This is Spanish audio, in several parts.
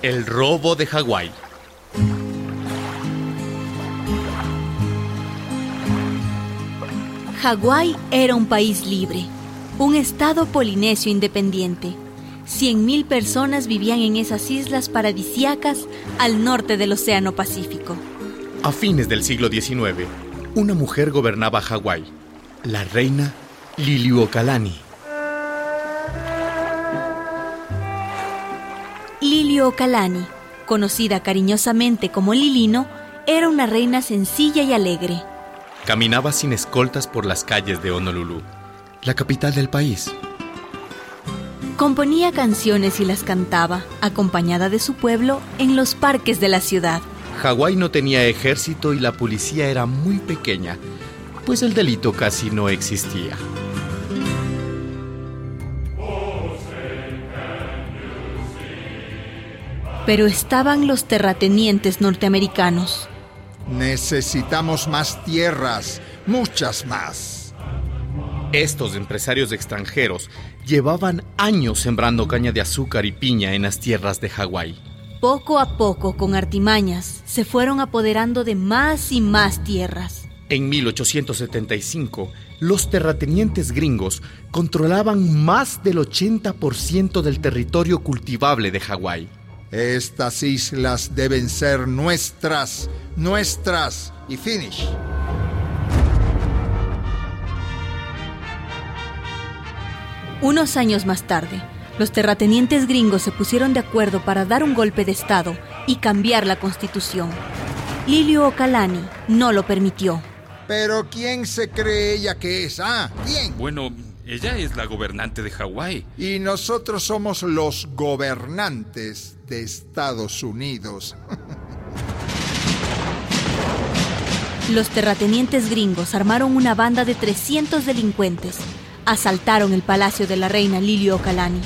El robo de Hawái. Hawái era un país libre, un estado polinesio independiente. 100.000 personas vivían en esas islas paradisiacas al norte del Océano Pacífico. A fines del siglo XIX, una mujer gobernaba Hawái, la reina Liliuokalani. Liliuokalani, conocida cariñosamente como Lilino, era una reina sencilla y alegre. Caminaba sin escoltas por las calles de Honolulu, la capital del país. Componía canciones y las cantaba, acompañada de su pueblo, en los parques de la ciudad. Hawái no tenía ejército y la policía era muy pequeña, pues el delito casi no existía. Pero estaban los terratenientes norteamericanos. Necesitamos más tierras, muchas más. Estos empresarios extranjeros llevaban años sembrando caña de azúcar y piña en las tierras de Hawái. Poco a poco, con artimañas, se fueron apoderando de más y más tierras. En 1875, los terratenientes gringos controlaban más del 80% del territorio cultivable de Hawái. Estas islas deben ser nuestras, nuestras y finish. Unos años más tarde, los terratenientes gringos se pusieron de acuerdo para dar un golpe de Estado y cambiar la constitución. Lilio Ocalani no lo permitió. Pero ¿quién se cree ella que es? Ah, ¿quién? Bueno, ella es la gobernante de Hawái. Y nosotros somos los gobernantes de Estados Unidos. Los terratenientes gringos armaron una banda de 300 delincuentes. Asaltaron el palacio de la reina Lilio Ocalani.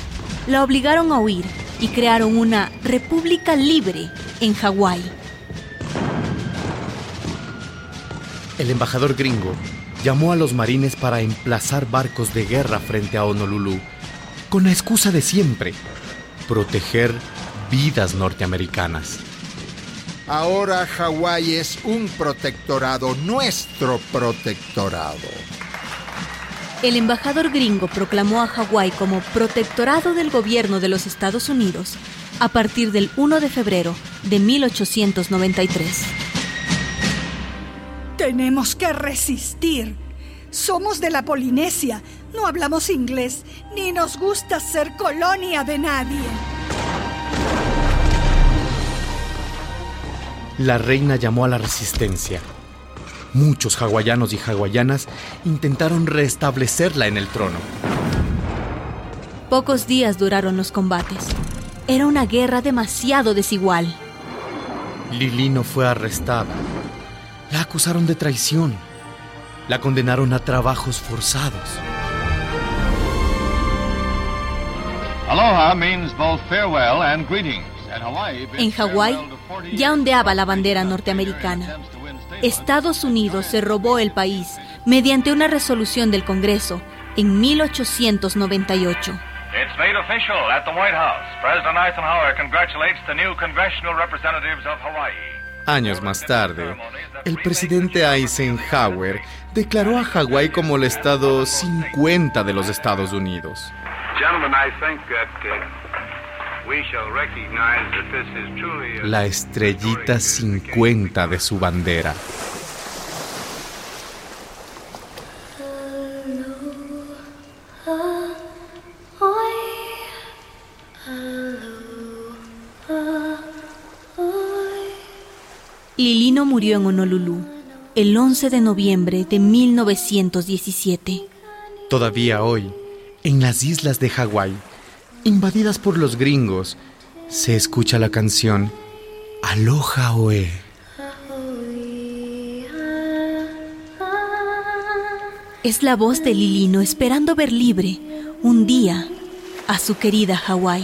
La obligaron a huir y crearon una república libre en Hawái. El embajador gringo llamó a los marines para emplazar barcos de guerra frente a Honolulu, con la excusa de siempre, proteger vidas norteamericanas. Ahora Hawái es un protectorado, nuestro protectorado. El embajador gringo proclamó a Hawái como protectorado del gobierno de los Estados Unidos a partir del 1 de febrero de 1893. Tenemos que resistir. Somos de la Polinesia, no hablamos inglés, ni nos gusta ser colonia de nadie. La reina llamó a la resistencia. Muchos hawaianos y hawaianas intentaron restablecerla en el trono. Pocos días duraron los combates. Era una guerra demasiado desigual. Lilino fue arrestada. La acusaron de traición. La condenaron a trabajos forzados. Aloha means both farewell and greetings. En Hawái ya ondeaba la bandera norteamericana. Estados Unidos se robó el país mediante una resolución del Congreso en 1898. It's made official at the White House. President Eisenhower congratulates the new congressional representatives of Hawaii. Años más tarde, el presidente Eisenhower declaró a Hawái como el estado 50 de los Estados Unidos. Uh, La estrellita 50 de su bandera. Lilino murió en Honolulu el 11 de noviembre de 1917. Todavía hoy, en las islas de Hawái, invadidas por los gringos, se escucha la canción Aloha Oe. Es la voz de Lilino esperando ver libre un día a su querida Hawái.